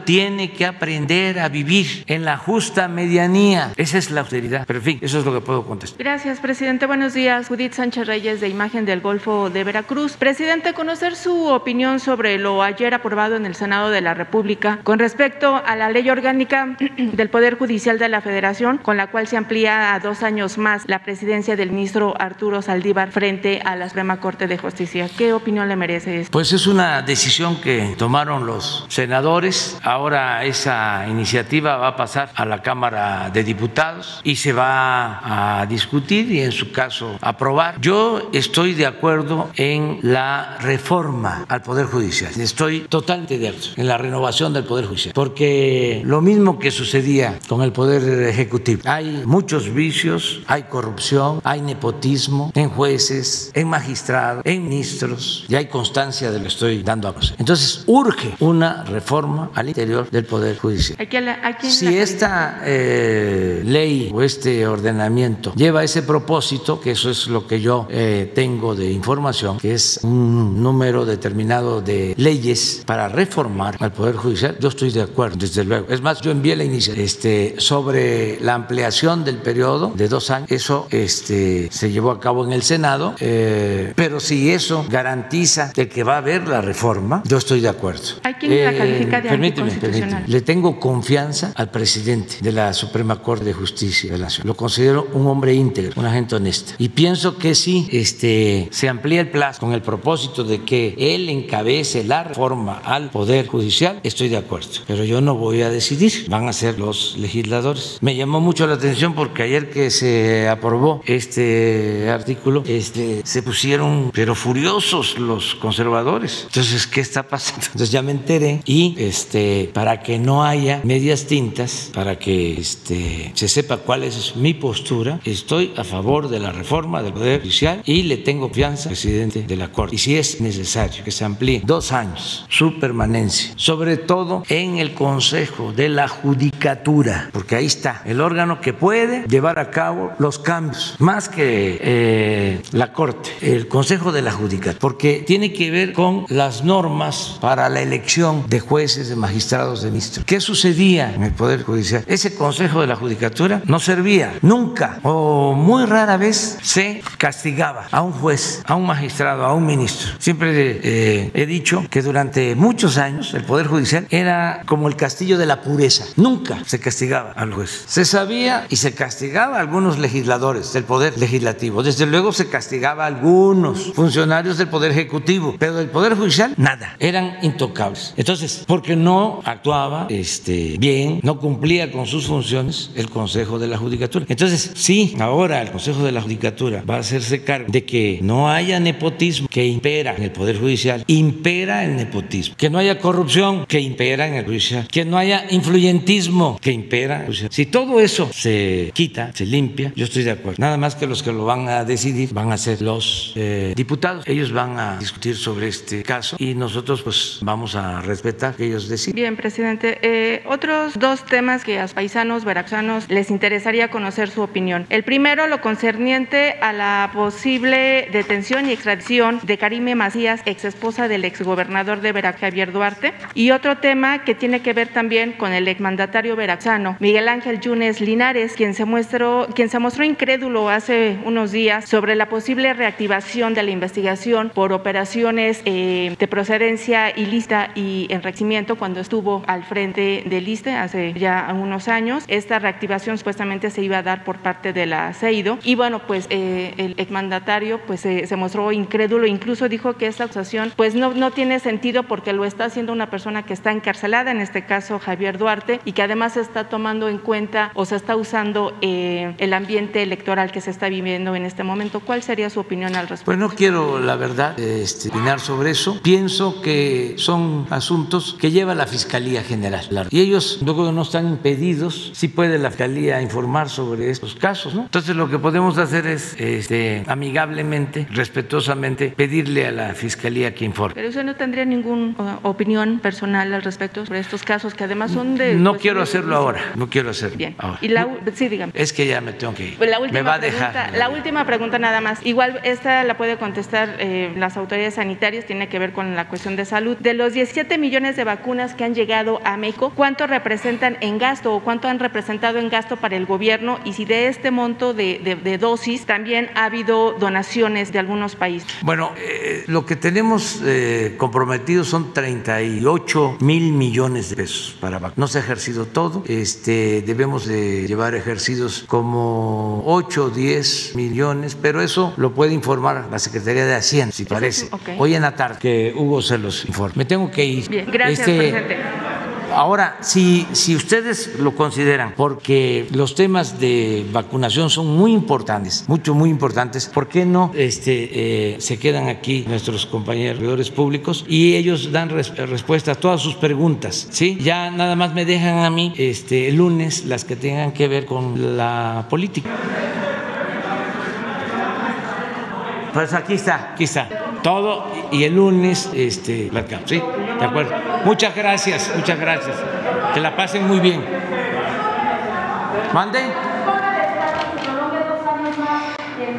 tiene que aprender a vivir en la justa medianía. Esa es la austeridad. Pero en fin, eso es lo que puedo contestar. Gracias, presidente. Buenos días. Judith Sánchez Reyes de Imagen del Golfo de Veracruz. Presidente, conocer su opinión sobre lo ayer aprobado en el Senado de la República con respecto a la ley orgánica del Poder Judicial de la Federación, con la cual se amplía a dos años más la presidencia del ministro Arturo Saldívar frente a la Suprema Corte de Justicia. ¿Qué opinión le merece esto? Pues es una decisión que tomaron los senadores. Ahora esa iniciativa va a pasar a la Cámara de Diputados y se va a discutir y en su caso aprobar. Yo estoy de acuerdo en la reforma al Poder Judicial. Estoy totalmente de acuerdo en la renovación del Poder Judicial. Porque lo mismo que sucedía con el Poder Ejecutivo, hay muchos vicios, hay corrupción, hay nepotismo en jueces, en magistrados, en ministros, y hay constancia de lo que estoy dando a conocer. Entonces, urge una reforma al interior del Poder Judicial. Aquí, aquí si esta eh, ley o este ordenamiento lleva ese propósito, que eso es lo que yo eh, tengo de información, que es un número determinado de leyes para reformar al Poder Judicial, yo estoy de acuerdo, desde luego. Es más, yo envié la iniciativa este, sobre la ampliación del periodo de dos años. Eso este, se llevó a cabo en el Senado, eh, pero si eso garantiza de que va a haber la reforma, yo estoy de acuerdo. ¿Hay quien la califica de permíteme, permíteme. Le tengo confianza al presidente de la Suprema Corte de Justicia de la Nación. Lo considero un hombre íntegro, una gente honesta. Y pienso que si este, se amplía el plazo con el propósito de que él encabece la reforma al Poder Judicial, estoy de acuerdo. Pero yo no voy a decidir, van a ser los legisladores. Me llamó mucho la atención porque ayer que se aprobó este artículo, este, se pusieron pero furiosos los conservadores. Entonces, ¿qué está pasando? Entonces ya me enteré y este, para que no haya medias tintas, para que este, se sepa cuál es mi postura, estoy a favor de la reforma del Poder Judicial y le tengo confianza al presidente de la Corte. Y si es necesario que se amplíe dos años su permanencia, sobre todo en el Consejo de la Judicatura, porque ahí está el órgano que puede llevar a cabo los cambios, más que eh, la Corte, el Consejo de la Judicatura, porque tiene que ver con las normas para la elección de jueces, de magistrados, de ministros. ¿Qué sucedía en el Poder Judicial? Ese Consejo de la Judicatura no servía nunca o muy rara vez se castigaba a un juez, a un magistrado, a un ministro. Siempre eh, he dicho que durante muchos años el Poder Judicial era como el castillo de la pureza. Nunca se castigaba al juez. Se sabía y se castigaba a algunos legisladores del Poder Legislativo. Desde luego se castigaba a algunos funcionarios del Poder Ejecutivo, pero del Poder Judicial nada. Eran intocables. Entonces, porque no actuaba este, bien, no cumplía con sus funciones el Consejo de la Judicatura. Entonces, sí, ahora el Consejo de la Judicatura va a hacerse cargo de que no haya nepotismo que impera en el Poder Judicial, impera el nepotismo, que no haya corrupción que impera en el judicial, que no haya influyentismo que impera en el judicial. Si todo eso se quita, se limpia, yo estoy de acuerdo. Nada más que los que lo van a decidir van a ser los eh, diputados. Ellos van a discutir sobre este caso y nosotros pues vamos a respetar ellos. Bien, presidente. Eh, otros dos temas que a los paisanos veracruzanos les interesaría conocer su opinión. El primero, lo concerniente a la posible detención y extradición de Karime Macías, ex esposa del exgobernador de Veracruz, Javier Duarte. Y otro tema que tiene que ver también con el exmandatario veracruzano, Miguel Ángel Yunes Linares, quien se, muestró, quien se mostró incrédulo hace unos días sobre la posible reactivación de la investigación por operaciones eh, de procedencia ilícita y enriquecimiento cuando estuvo al frente del ISTE hace ya unos años. Esta reactivación supuestamente se iba a dar por parte de la CEIDO y bueno, pues eh, el exmandatario pues se mostró incrédulo, incluso dijo que esta acusación pues no, no tiene sentido porque lo está haciendo una persona que está encarcelada, en este caso Javier Duarte, y que además está tomando en cuenta o se está usando eh, el ambiente electoral que se está viviendo en este momento. ¿Cuál sería su opinión al respecto? Pues no quiero, la verdad, este, opinar sobre eso. Pienso que son asuntos que lleva la Fiscalía General. Y ellos luego no están impedidos, si puede la Fiscalía informar sobre estos casos. ¿no? Entonces lo que podemos hacer es este, amigablemente, respetuosamente, pedirle a la Fiscalía que informe. Pero usted no tendría ninguna opinión personal al respecto sobre estos casos que además son de... No quiero hacerlo ahora, no quiero hacerlo Bien. ahora. Y la, sí, dígame. Es que ya me tengo que ir. Pues la última me va a pregunta, dejar. La última pregunta nada más. Igual esta la puede contestar eh, las autoridades sanitarias, tiene que ver con la cuestión de salud. De los 17 millones de vacunas que han llegado a México, ¿cuánto representan en gasto o cuánto han representado en gasto para el gobierno? Y si de este monto de, de, de dosis también ha habido donaciones de algunos países. Bueno, eh, lo que tenemos eh, comprometido son 38 mil millones de pesos para vacunar. No se ha ejercido todo. Este, debemos de llevar ejercidos como 8 o 10 millones, pero eso lo puede informar la Secretaría de Hacienda, si parece. Hoy en la tarde, que Hugo se los informe. Me tengo que ir. Bien, gracias, Este, Ahora, si, si ustedes lo consideran, porque los temas de vacunación son muy importantes, mucho, muy importantes, ¿por qué no este, eh, se quedan aquí nuestros compañeros servidores públicos y ellos dan res- respuesta a todas sus preguntas? ¿sí? Ya nada más me dejan a mí este, el lunes las que tengan que ver con la política. Pues aquí está, aquí está. Todo y el lunes este, platicamos, ¿sí? De acuerdo. Muchas gracias, muchas gracias. Que la pasen muy bien. ¿Mande?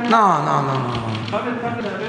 No, no, no, no. no.